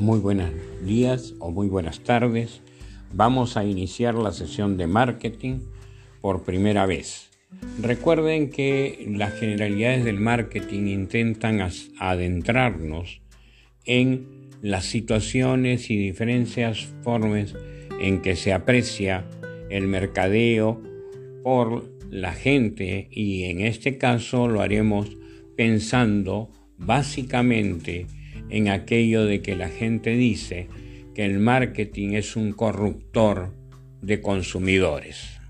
Muy buenos días o muy buenas tardes. Vamos a iniciar la sesión de marketing por primera vez. Recuerden que las generalidades del marketing intentan adentrarnos en las situaciones y diferentes formas en que se aprecia el mercadeo por la gente y en este caso lo haremos pensando básicamente en aquello de que la gente dice que el marketing es un corruptor de consumidores.